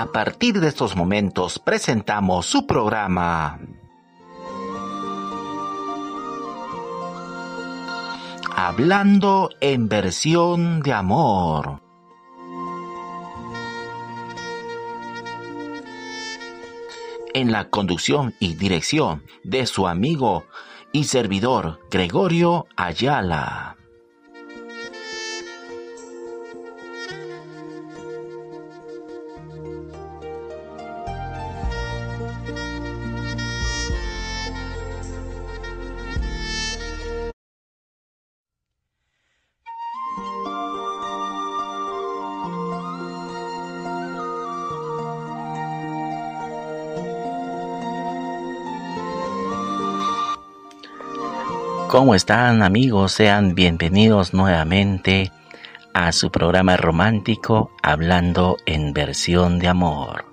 A partir de estos momentos presentamos su programa. Hablando en versión de amor. En la conducción y dirección de su amigo y servidor Gregorio Ayala. ¿Cómo están amigos? Sean bienvenidos nuevamente a su programa romántico Hablando en versión de amor.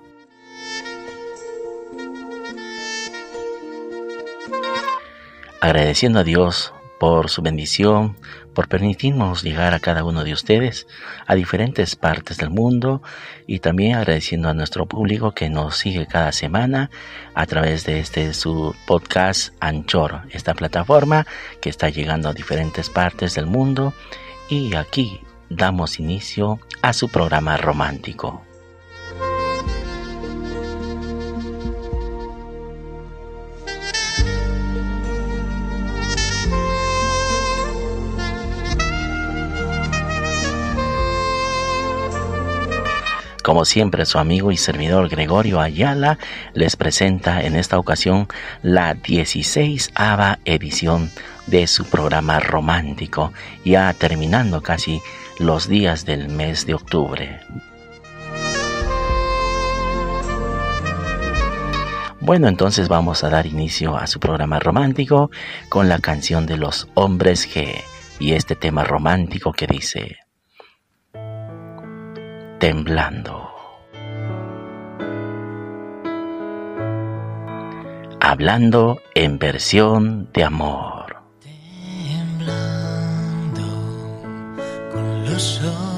Agradeciendo a Dios por su bendición, por permitirnos llegar a cada uno de ustedes a diferentes partes del mundo y también agradeciendo a nuestro público que nos sigue cada semana a través de este su podcast Anchor, esta plataforma que está llegando a diferentes partes del mundo y aquí damos inicio a su programa romántico. Como siempre, su amigo y servidor Gregorio Ayala les presenta en esta ocasión la 16 edición de su programa romántico, ya terminando casi los días del mes de octubre. Bueno, entonces vamos a dar inicio a su programa romántico con la canción de los hombres G y este tema romántico que dice temblando. Hablando en versión de amor. Temblando con los ojos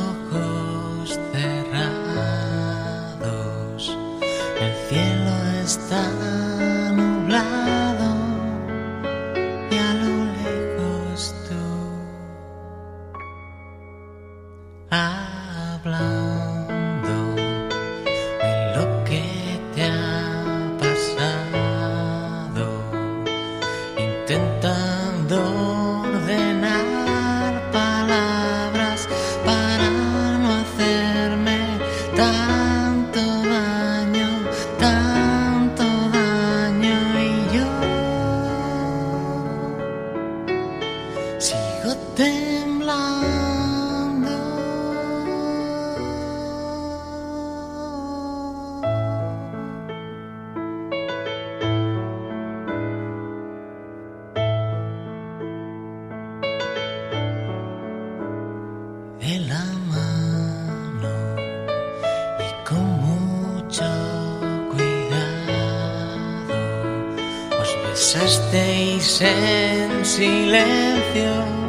pasasteis en silencio.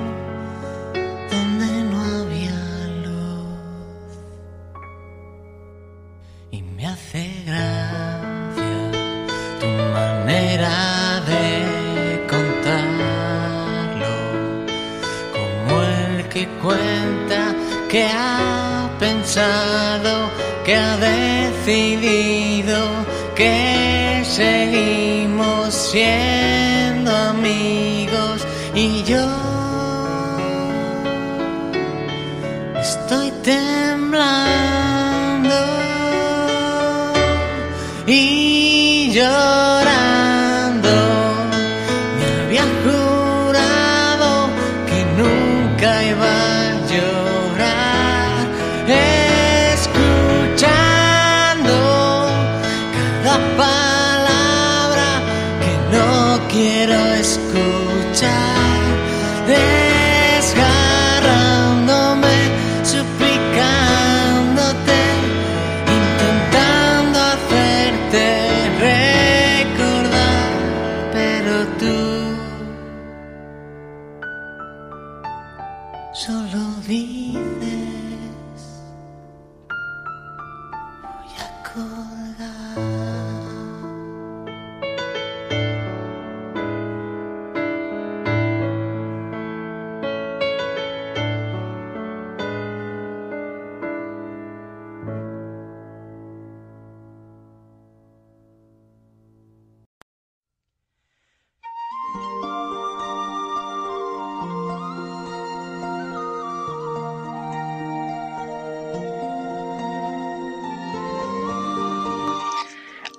Yeah.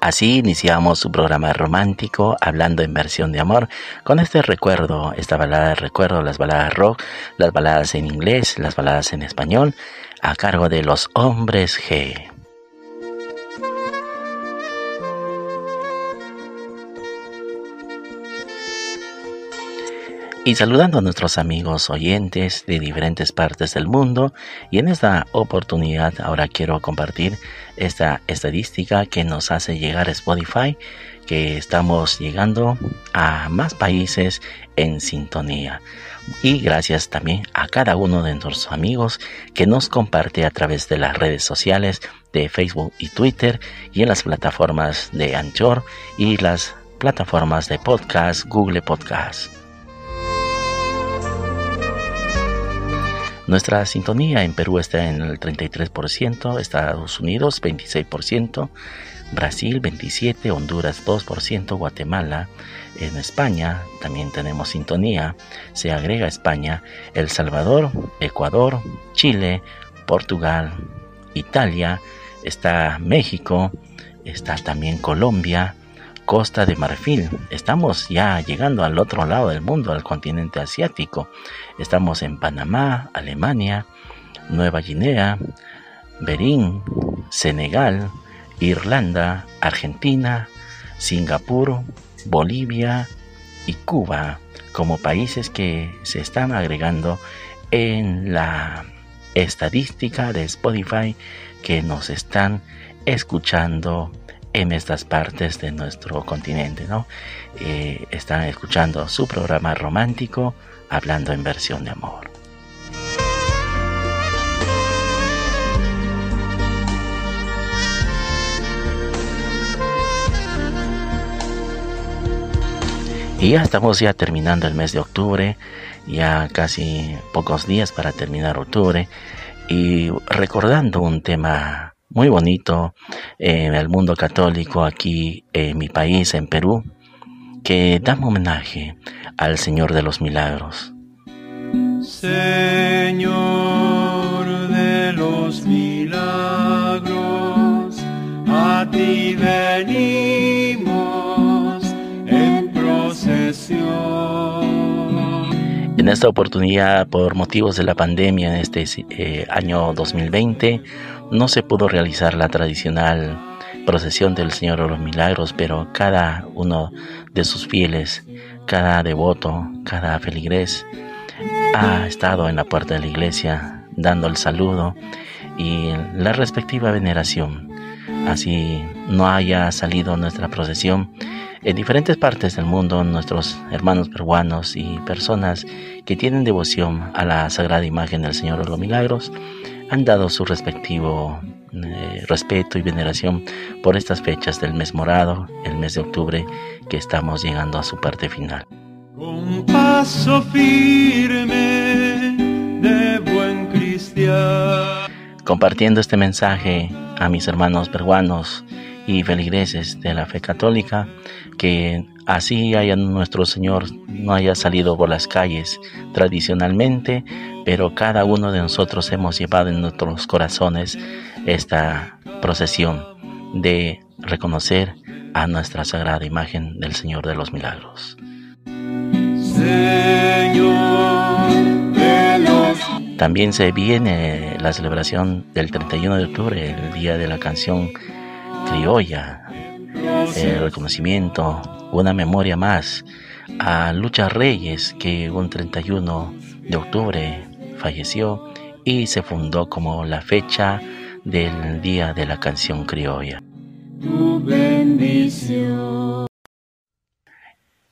Así iniciamos su programa romántico hablando en versión de amor con este recuerdo, esta balada de recuerdo, las baladas rock, las baladas en inglés, las baladas en español, a cargo de los hombres G. y saludando a nuestros amigos oyentes de diferentes partes del mundo y en esta oportunidad ahora quiero compartir esta estadística que nos hace llegar Spotify que estamos llegando a más países en sintonía y gracias también a cada uno de nuestros amigos que nos comparte a través de las redes sociales de Facebook y Twitter y en las plataformas de Anchor y las plataformas de podcast Google Podcast. Nuestra sintonía en Perú está en el 33%, Estados Unidos 26%, Brasil 27%, Honduras 2%, Guatemala. En España también tenemos sintonía, se agrega España, El Salvador, Ecuador, Chile, Portugal, Italia, está México, está también Colombia, Costa de Marfil. Estamos ya llegando al otro lado del mundo, al continente asiático. Estamos en Panamá, Alemania, Nueva Guinea, Berín, Senegal, Irlanda, Argentina, Singapur, Bolivia y Cuba como países que se están agregando en la estadística de Spotify que nos están escuchando en estas partes de nuestro continente, ¿no? Eh, están escuchando su programa romántico hablando en versión de amor. Y ya estamos ya terminando el mes de octubre, ya casi pocos días para terminar octubre y recordando un tema muy bonito en el mundo católico aquí en mi país, en Perú, que da homenaje al Señor de los Milagros. Señor de los milagros, a ti venimos en procesión. En esta oportunidad, por motivos de la pandemia en este eh, año 2020, no se pudo realizar la tradicional procesión del Señor de los Milagros, pero cada uno de sus fieles, cada devoto, cada feligrés ha estado en la puerta de la iglesia dando el saludo y la respectiva veneración. Así no haya salido nuestra procesión, en diferentes partes del mundo, nuestros hermanos peruanos y personas que tienen devoción a la sagrada imagen del Señor de los Milagros han dado su respectivo eh, respeto y veneración por estas fechas del mes morado, el mes de octubre, que estamos llegando a su parte final. Con paso firme de buen cristiano. Compartiendo este mensaje a mis hermanos peruanos y feligreses de la fe católica, que así haya nuestro Señor no haya salido por las calles tradicionalmente, pero cada uno de nosotros hemos llevado en nuestros corazones esta procesión de reconocer a nuestra sagrada imagen del Señor de los Milagros. También se viene la celebración del 31 de octubre, el día de la canción criolla, el reconocimiento, una memoria más a Lucha Reyes, que un 31 de octubre falleció y se fundó como la fecha del Día de la Canción Criolla.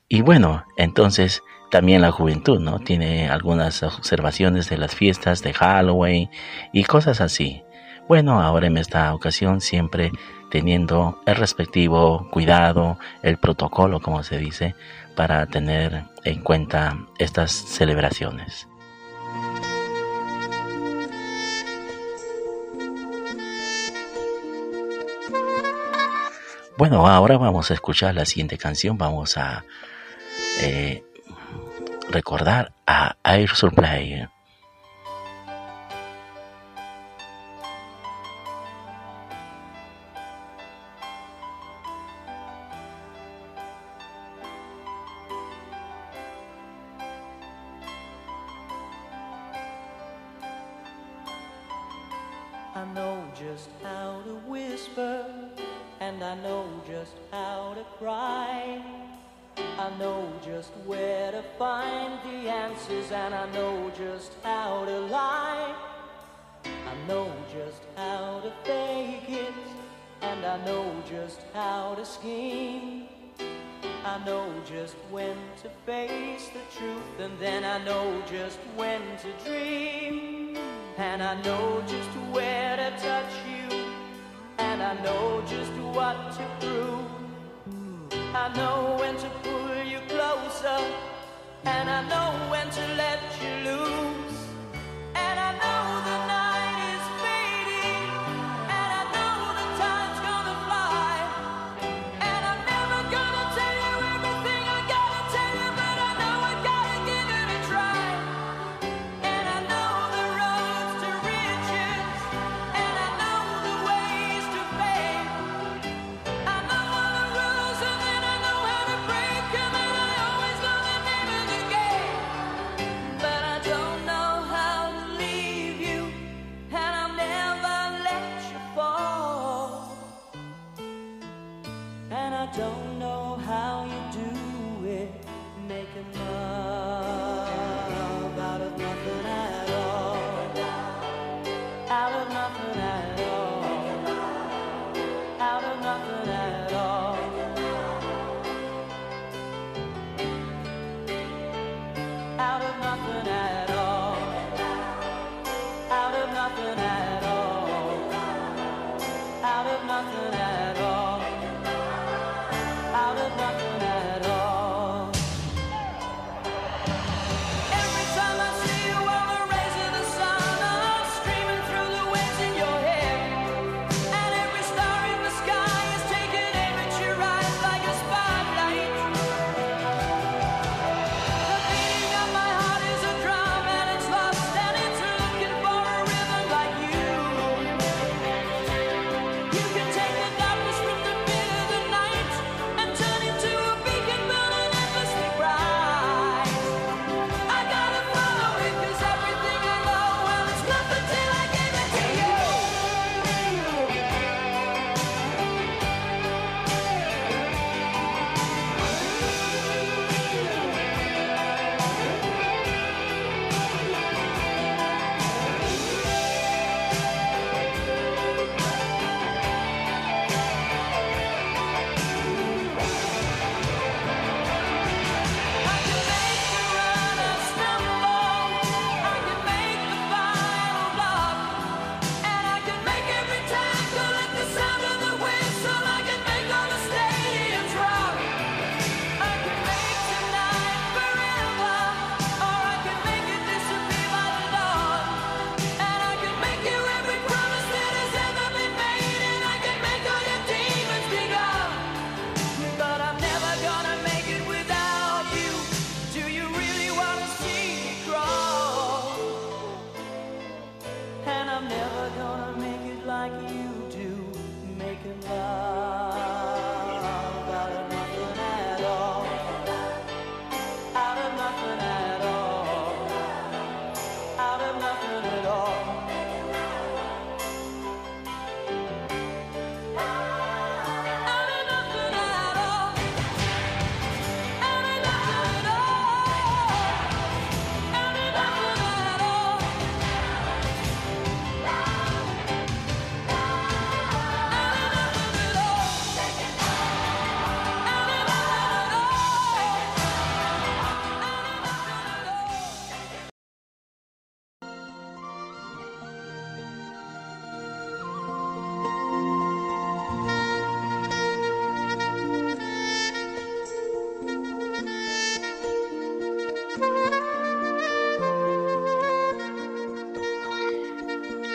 Y bueno, entonces también la juventud, ¿no? Tiene algunas observaciones de las fiestas de Halloween y cosas así. Bueno, ahora en esta ocasión siempre teniendo el respectivo cuidado, el protocolo, como se dice, para tener en cuenta estas celebraciones. Bueno, ahora vamos a escuchar la siguiente canción. Vamos a eh, recordar a Air Supply. answers and I know just how to lie. I know just how to fake it and I know just how to scheme. I know just when to face the truth and then I know just when to dream. And I know just where to touch you and I know just what to prove. I know when to pull you closer and I know when to let you loose. And I know.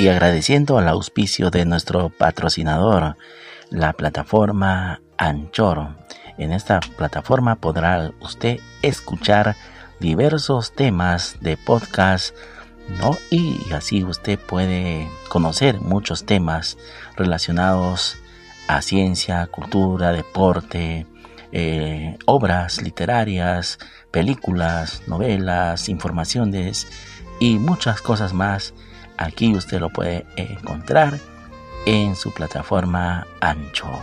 y agradeciendo al auspicio de nuestro patrocinador, la plataforma Anchor. En esta plataforma podrá usted escuchar diversos temas de podcast, ¿no? Y así usted puede conocer muchos temas relacionados a ciencia, cultura, deporte, eh, obras literarias, películas, novelas, informaciones y muchas cosas más Aquí usted lo puede encontrar en su plataforma Anchor.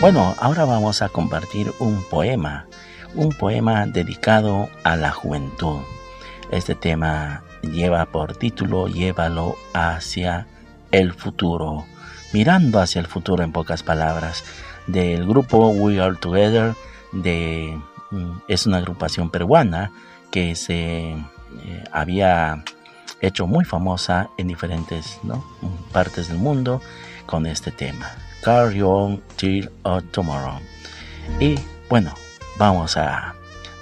Bueno, ahora vamos a compartir un poema, un poema dedicado a la juventud. Este tema lleva por título Llévalo hacia el futuro, mirando hacia el futuro en pocas palabras, del grupo We Are Together, de, mm, es una agrupación peruana que se eh, había hecho muy famosa en diferentes partes del mundo con este tema. Carry on till tomorrow. Y bueno, vamos a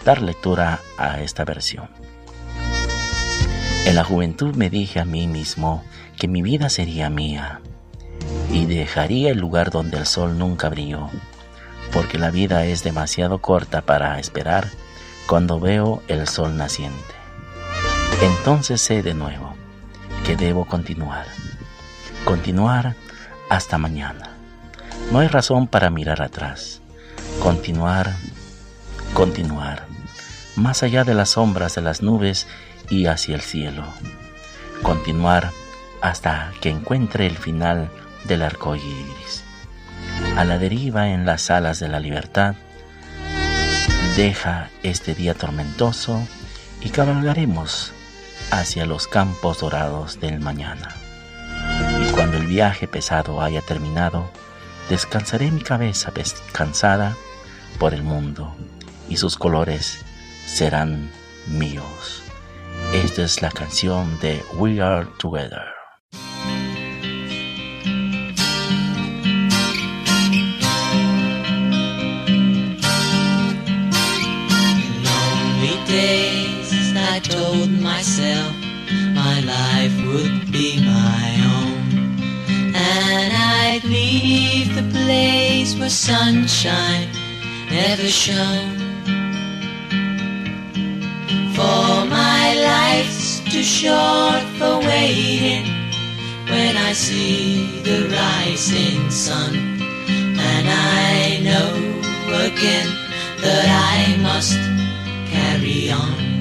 dar lectura a esta versión. En la juventud me dije a mí mismo que mi vida sería mía y dejaría el lugar donde el sol nunca brilló, porque la vida es demasiado corta para esperar cuando veo el sol naciente. Entonces sé de nuevo que debo continuar, continuar hasta mañana. No hay razón para mirar atrás, continuar, continuar, más allá de las sombras de las nubes y hacia el cielo, continuar hasta que encuentre el final del arco iris. A la deriva en las alas de la libertad, deja este día tormentoso y cabalgaremos hacia los campos dorados del mañana. Y cuando el viaje pesado haya terminado, descansaré mi cabeza cansada por el mundo y sus colores serán míos. Esta es la canción de We Are Together. Told myself my life would be my own. And I'd leave the place where sunshine never shone. For my life's too short for waiting when I see the rising sun. And I know again that I must carry on.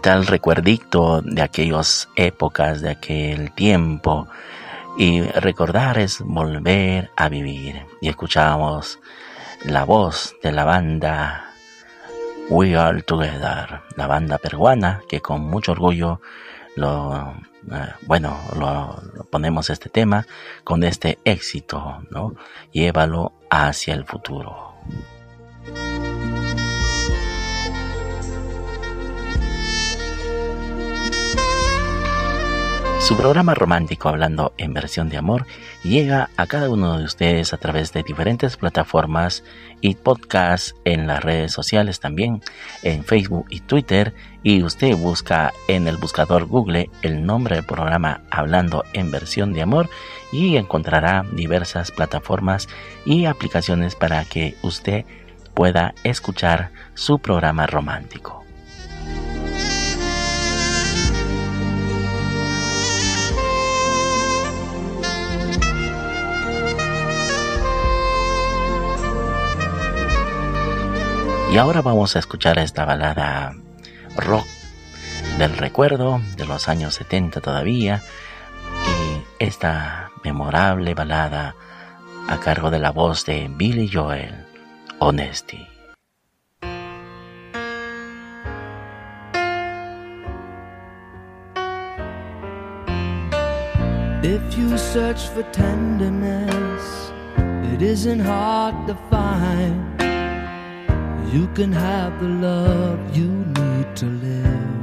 ¿Qué tal recuerdito de aquellas épocas, de aquel tiempo? Y recordar es volver a vivir. Y escuchamos la voz de la banda We Are Together, la banda peruana que con mucho orgullo lo, eh, bueno, lo ponemos este tema con este éxito, ¿no? Llévalo hacia el futuro. Su programa romántico hablando en versión de amor llega a cada uno de ustedes a través de diferentes plataformas y podcasts en las redes sociales también, en Facebook y Twitter, y usted busca en el buscador Google el nombre del programa hablando en versión de amor y encontrará diversas plataformas y aplicaciones para que usted pueda escuchar su programa romántico. Y ahora vamos a escuchar esta balada rock del recuerdo de los años 70 todavía. Y esta memorable balada a cargo de la voz de Billy Joel, Honesty. If you search for tenderness, it isn't hard to find. You can have the love you need to live.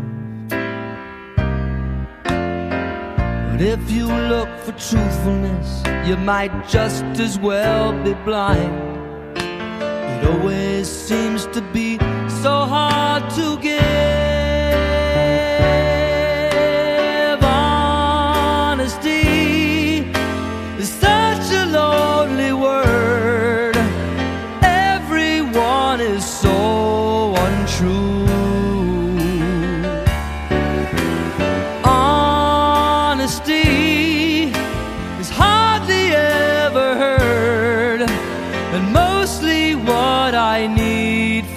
But if you look for truthfulness, you might just as well be blind. It always seems to be so hard to give.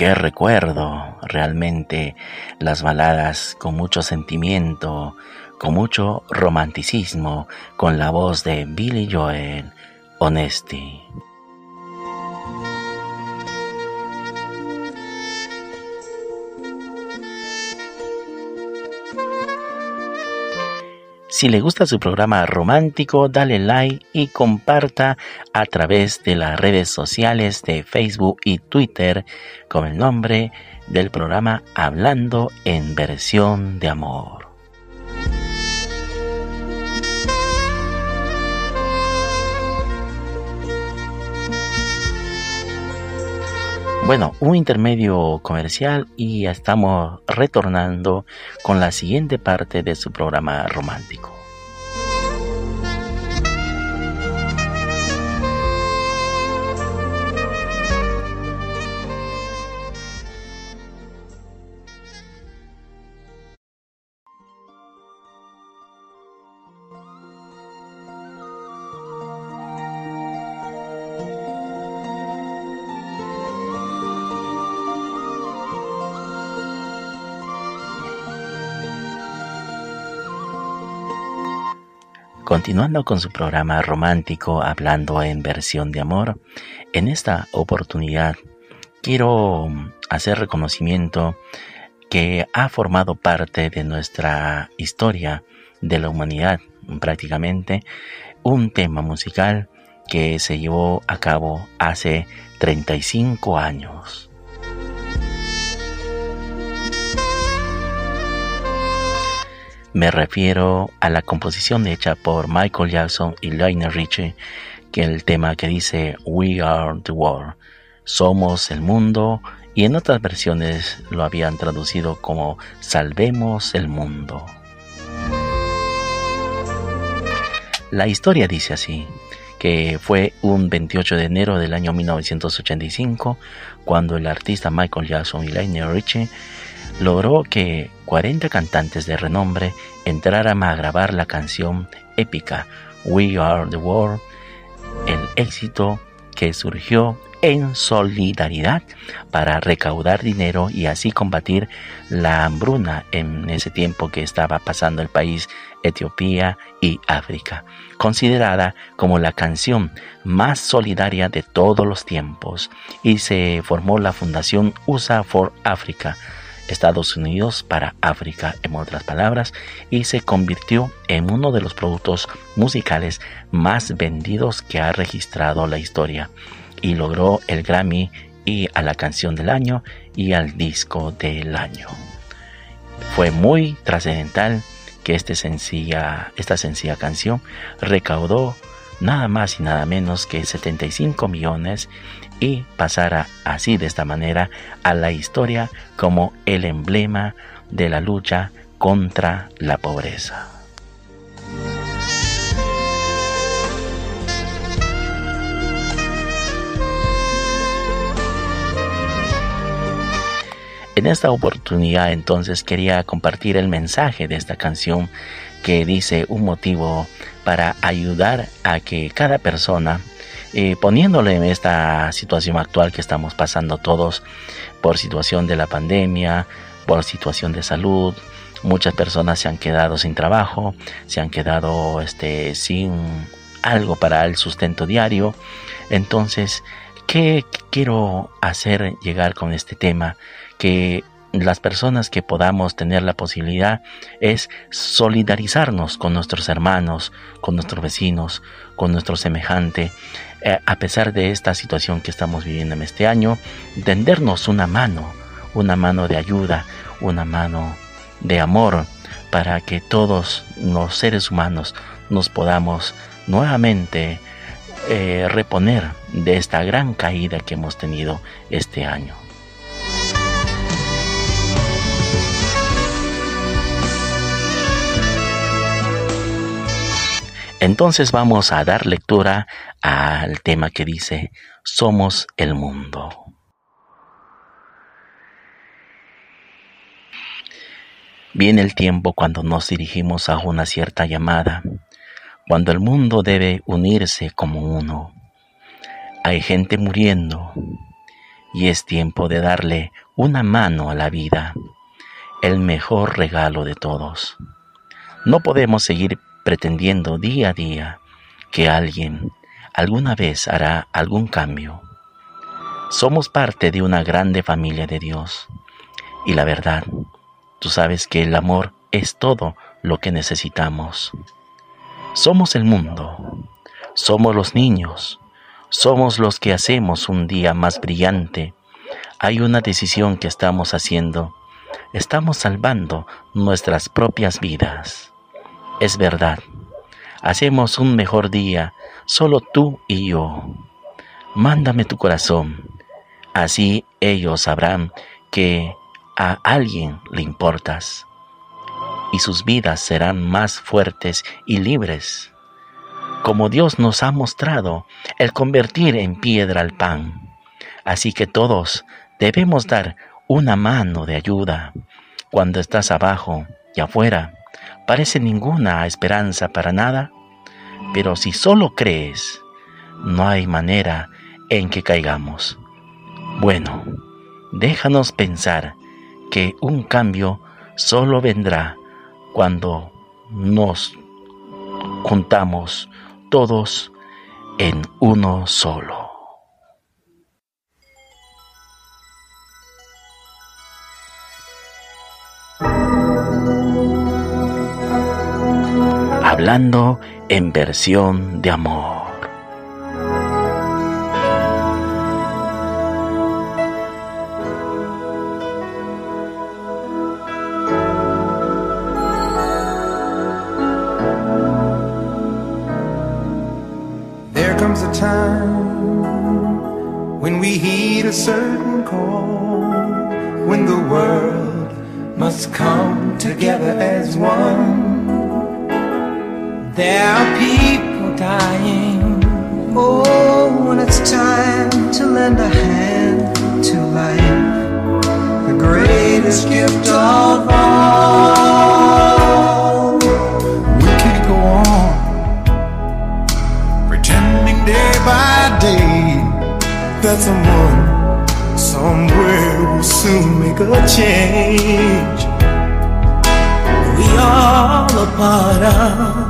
Qué recuerdo realmente las baladas con mucho sentimiento, con mucho romanticismo, con la voz de Billy Joel, Honesty. Si le gusta su programa romántico, dale like y comparta a través de las redes sociales de Facebook y Twitter con el nombre del programa Hablando en versión de amor. Bueno, un intermedio comercial y estamos retornando con la siguiente parte de su programa romántico. Continuando con su programa romántico hablando en versión de amor, en esta oportunidad quiero hacer reconocimiento que ha formado parte de nuestra historia de la humanidad prácticamente un tema musical que se llevó a cabo hace 35 años. Me refiero a la composición hecha por Michael Jackson y Lionel Richie, que el tema que dice We Are the World, Somos el mundo, y en otras versiones lo habían traducido como Salvemos el mundo. La historia dice así, que fue un 28 de enero del año 1985 cuando el artista Michael Jackson y Lionel Richie logró que 40 cantantes de renombre entraran a grabar la canción épica We Are the World, el éxito que surgió en solidaridad para recaudar dinero y así combatir la hambruna en ese tiempo que estaba pasando el país Etiopía y África, considerada como la canción más solidaria de todos los tiempos. Y se formó la fundación USA for Africa Estados Unidos para África, en otras palabras, y se convirtió en uno de los productos musicales más vendidos que ha registrado la historia, y logró el Grammy y a la canción del año y al disco del año. Fue muy trascendental que este sencilla, esta sencilla canción recaudó nada más y nada menos que 75 millones y pasara así de esta manera a la historia como el emblema de la lucha contra la pobreza. En esta oportunidad entonces quería compartir el mensaje de esta canción que dice un motivo para ayudar a que cada persona, eh, poniéndole en esta situación actual que estamos pasando todos por situación de la pandemia, por situación de salud, muchas personas se han quedado sin trabajo, se han quedado este, sin algo para el sustento diario. Entonces, ¿qué quiero hacer llegar con este tema? Que las personas que podamos tener la posibilidad es solidarizarnos con nuestros hermanos, con nuestros vecinos, con nuestro semejante, eh, a pesar de esta situación que estamos viviendo en este año, tendernos una mano, una mano de ayuda, una mano de amor, para que todos los seres humanos nos podamos nuevamente eh, reponer de esta gran caída que hemos tenido este año. Entonces vamos a dar lectura al tema que dice, somos el mundo. Viene el tiempo cuando nos dirigimos a una cierta llamada, cuando el mundo debe unirse como uno. Hay gente muriendo y es tiempo de darle una mano a la vida, el mejor regalo de todos. No podemos seguir pretendiendo día a día que alguien alguna vez hará algún cambio. Somos parte de una grande familia de Dios y la verdad, tú sabes que el amor es todo lo que necesitamos. Somos el mundo, somos los niños, somos los que hacemos un día más brillante. Hay una decisión que estamos haciendo. Estamos salvando nuestras propias vidas. Es verdad. Hacemos un mejor día, solo tú y yo. Mándame tu corazón. Así ellos sabrán que a alguien le importas. Y sus vidas serán más fuertes y libres. Como Dios nos ha mostrado el convertir en piedra el pan. Así que todos debemos dar una mano de ayuda cuando estás abajo y afuera parece ninguna esperanza para nada, pero si solo crees, no hay manera en que caigamos. Bueno, déjanos pensar que un cambio solo vendrá cuando nos juntamos todos en uno solo. Hablando en versión de amor. There comes a time when we heed a certain call, when the world must come together as one. There are people dying. Oh, when it's time to lend a hand to life, the greatest gift of all. We can't go on pretending day by day that someone somewhere will soon make a change. We all a part of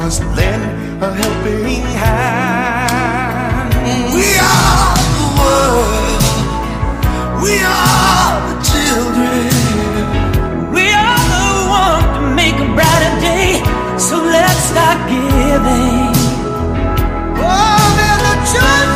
A helping hand. We are the world. We are the children. We are the one to make a brighter day. So let's start giving. Oh, there's a choice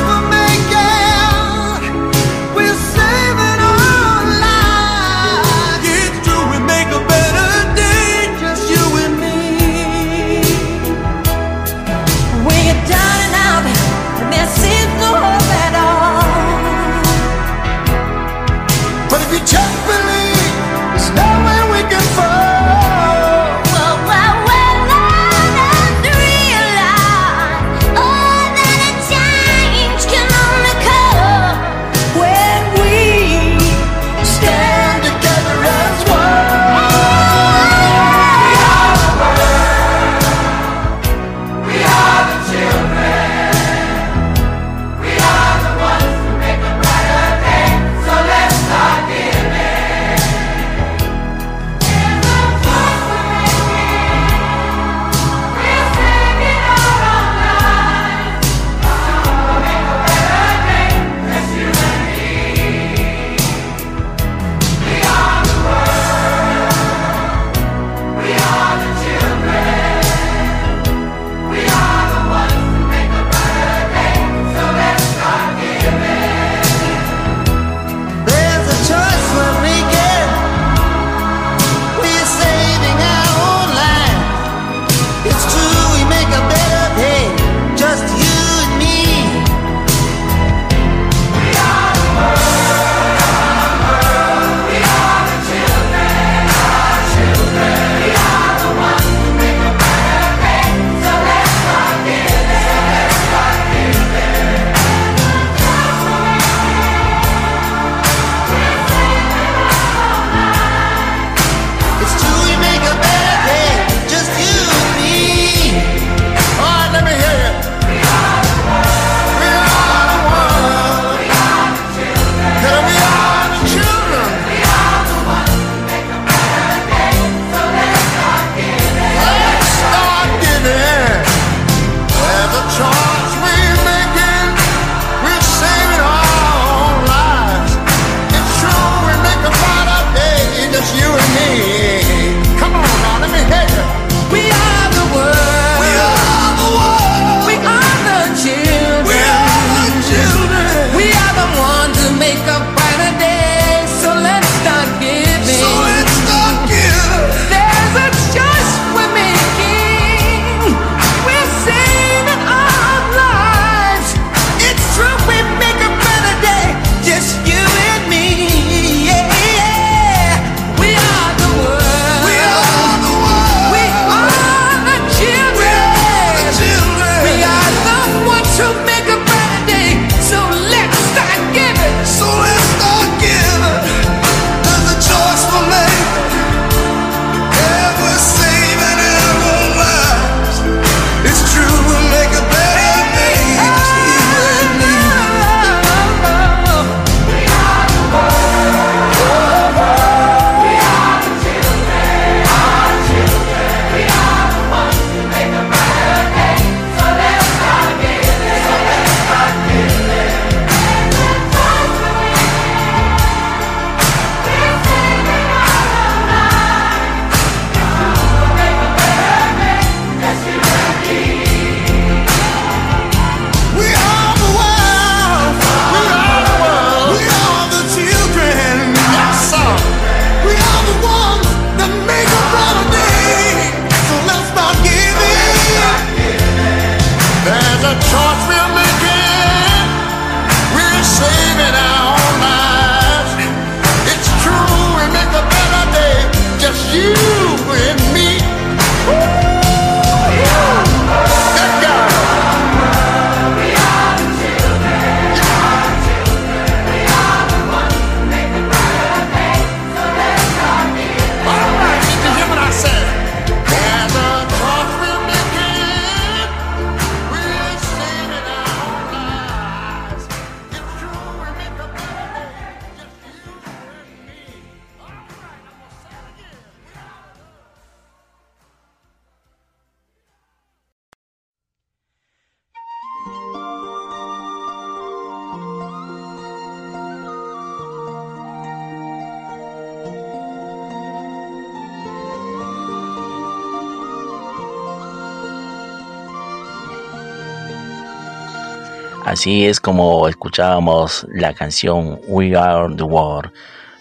Así es como escuchábamos la canción We Are the World,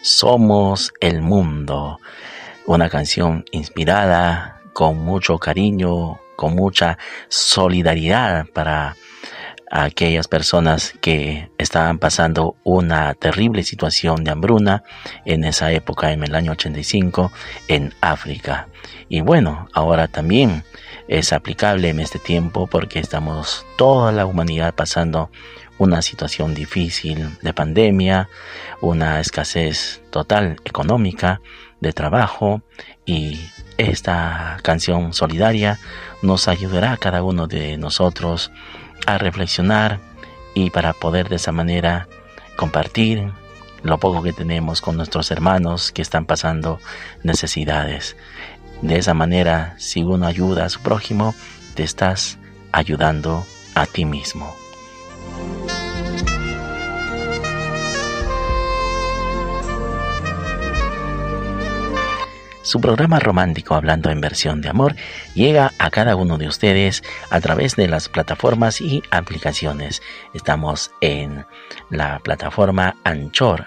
Somos el Mundo, una canción inspirada con mucho cariño, con mucha solidaridad para aquellas personas que estaban pasando una terrible situación de hambruna en esa época, en el año 85, en África. Y bueno, ahora también es aplicable en este tiempo porque estamos toda la humanidad pasando una situación difícil de pandemia, una escasez total económica, de trabajo y esta canción solidaria nos ayudará a cada uno de nosotros a reflexionar y para poder de esa manera compartir lo poco que tenemos con nuestros hermanos que están pasando necesidades. De esa manera, si uno ayuda a su prójimo, te estás ayudando a ti mismo. Su programa romántico Hablando en versión de amor llega a cada uno de ustedes a través de las plataformas y aplicaciones. Estamos en la plataforma Anchor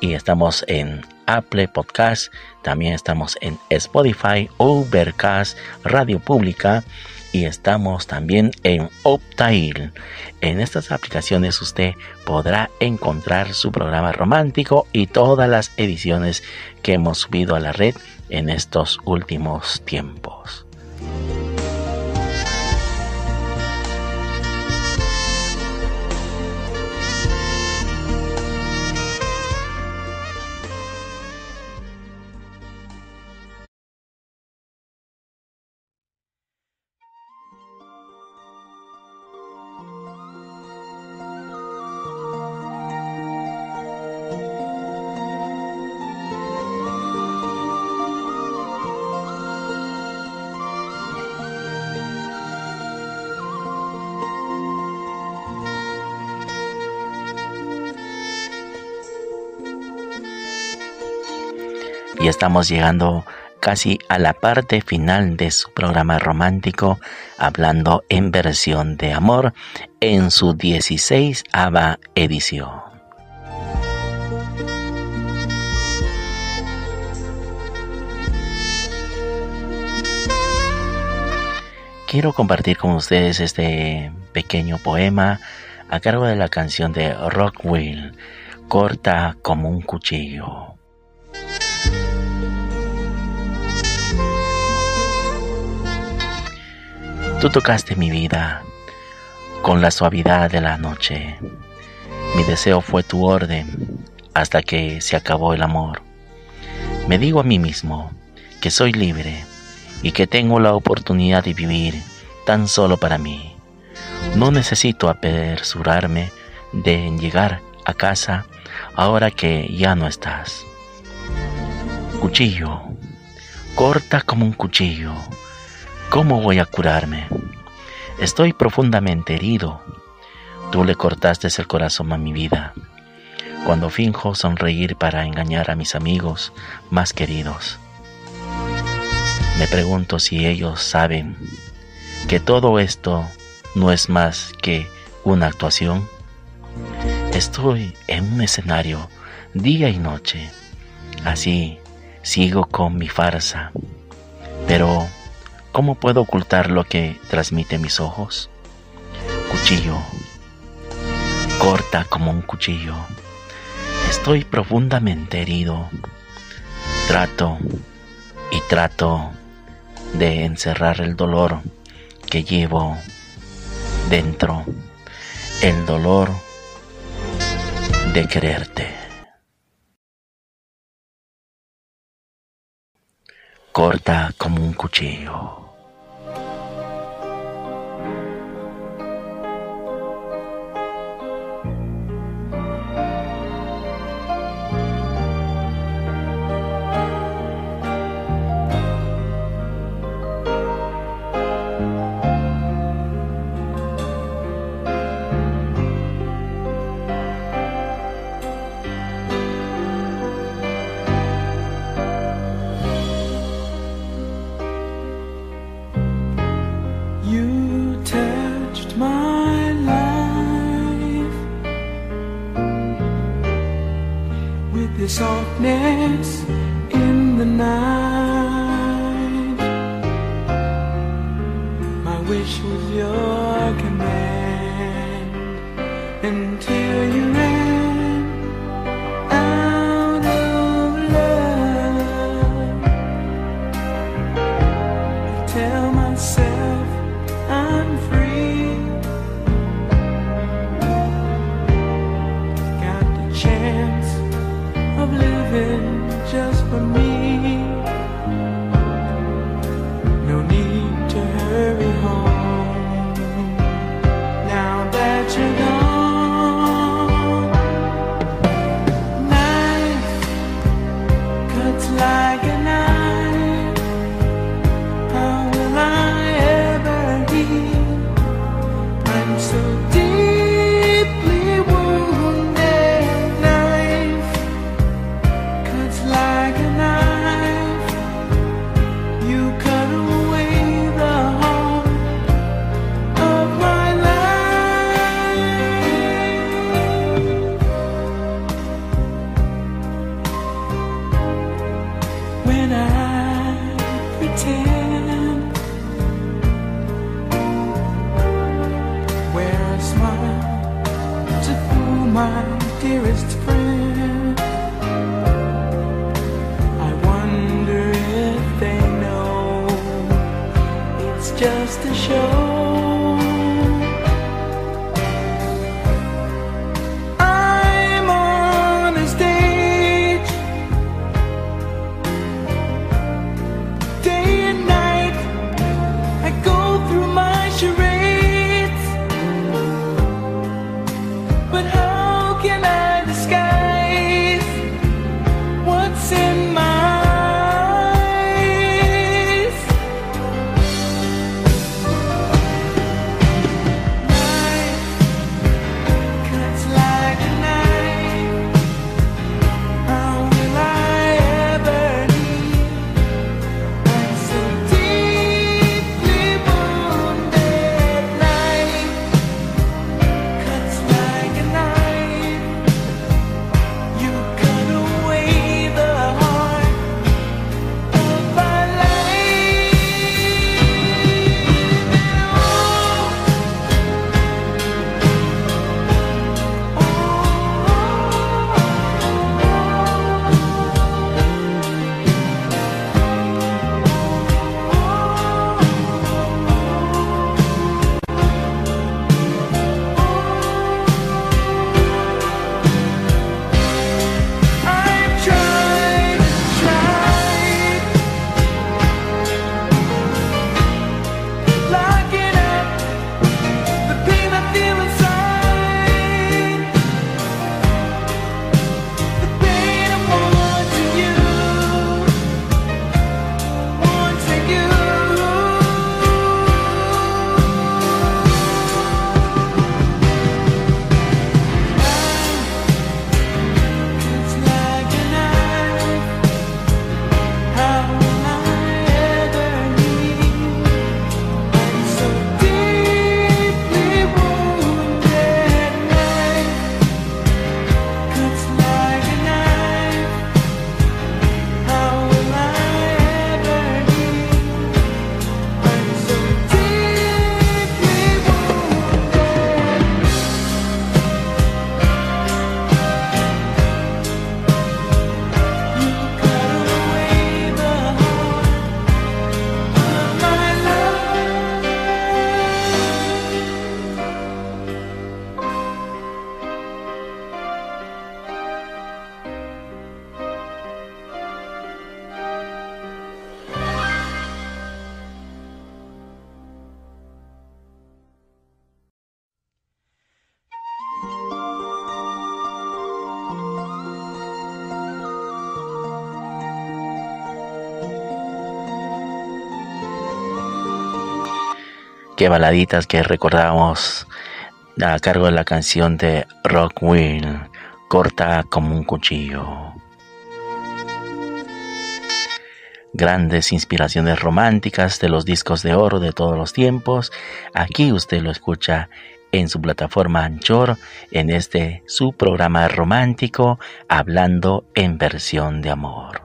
y estamos en Apple Podcast, también estamos en Spotify, Overcast, Radio Pública y estamos también en Optail. En estas aplicaciones usted podrá encontrar su programa romántico y todas las ediciones que hemos subido a la red en estos últimos tiempos. Y estamos llegando casi a la parte final de su programa romántico, hablando en versión de amor en su 16 ava edición. Quiero compartir con ustedes este pequeño poema a cargo de la canción de Rockwell, corta como un cuchillo. Tú tocaste mi vida con la suavidad de la noche. Mi deseo fue tu orden hasta que se acabó el amor. Me digo a mí mismo que soy libre y que tengo la oportunidad de vivir tan solo para mí. No necesito apresurarme de llegar a casa ahora que ya no estás. Cuchillo, corta como un cuchillo ¿Cómo voy a curarme? Estoy profundamente herido. Tú le cortaste el corazón a mi vida. Cuando finjo sonreír para engañar a mis amigos más queridos. Me pregunto si ellos saben que todo esto no es más que una actuación. Estoy en un escenario día y noche. Así sigo con mi farsa. Pero ¿Cómo puedo ocultar lo que transmite mis ojos? Cuchillo. Corta como un cuchillo. Estoy profundamente herido. Trato y trato de encerrar el dolor que llevo dentro. El dolor de quererte. Corta como un cuchillo. qué baladitas que recordamos a cargo de la canción de Rockwell corta como un cuchillo. Grandes inspiraciones románticas de los discos de oro de todos los tiempos. Aquí usted lo escucha en su plataforma Anchor, en este su programa romántico, hablando en versión de amor.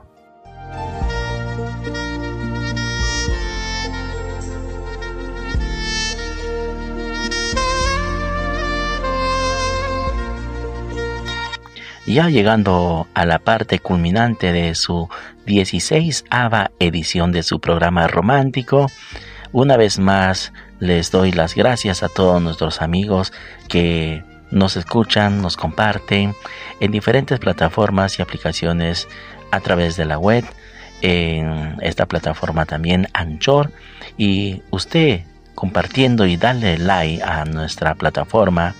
Ya llegando a la parte culminante de su 16 ava edición de su programa romántico, una vez más les doy las gracias a todos nuestros amigos que nos escuchan, nos comparten en diferentes plataformas y aplicaciones a través de la web, en esta plataforma también Anchor. Y usted compartiendo y darle like a nuestra plataforma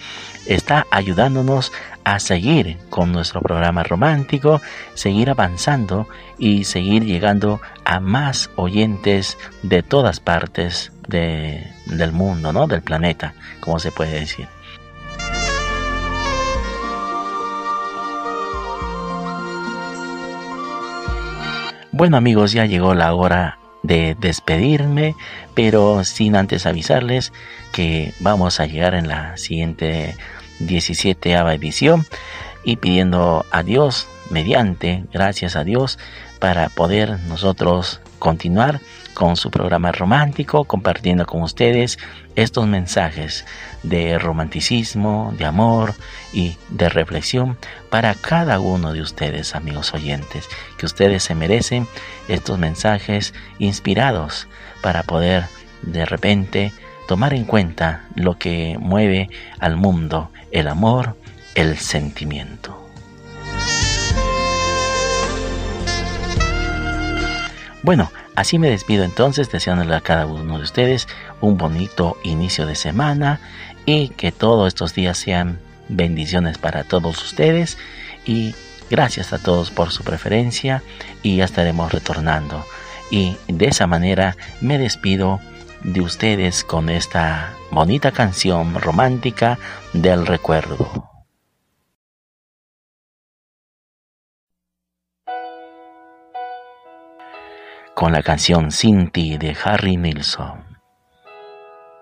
está ayudándonos a seguir con nuestro programa romántico, seguir avanzando y seguir llegando a más oyentes de todas partes del mundo, ¿no? Del planeta, como se puede decir. Bueno amigos, ya llegó la hora de despedirme, pero sin antes avisarles que vamos a llegar en la siguiente 17 edición y pidiendo a Dios mediante, gracias a Dios, para poder nosotros continuar con su programa romántico, compartiendo con ustedes estos mensajes de romanticismo, de amor y de reflexión para cada uno de ustedes, amigos oyentes, que ustedes se merecen estos mensajes inspirados para poder de repente tomar en cuenta lo que mueve al mundo, el amor, el sentimiento. Bueno, así me despido entonces deseándole a cada uno de ustedes un bonito inicio de semana y que todos estos días sean bendiciones para todos ustedes y gracias a todos por su preferencia y ya estaremos retornando. Y de esa manera me despido de ustedes con esta bonita canción romántica del recuerdo. Con la canción Cinti de Harry Nilsson.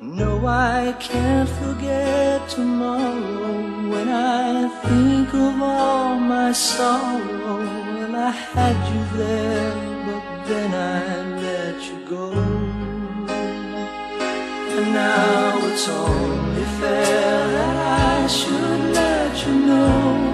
No, I can't forget tomorrow when I think of all my sorrow. Well, I had you there, but then I let you go. And now it's only fair that I should let you know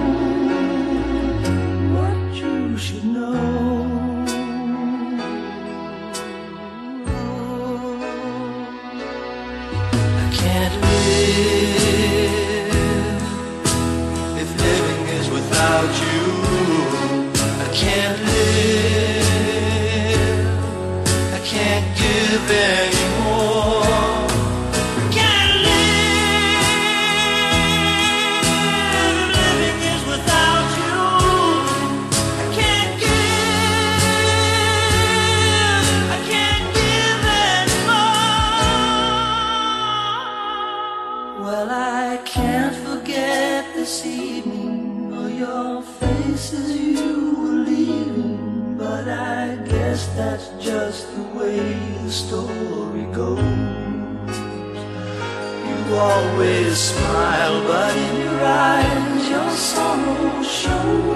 中。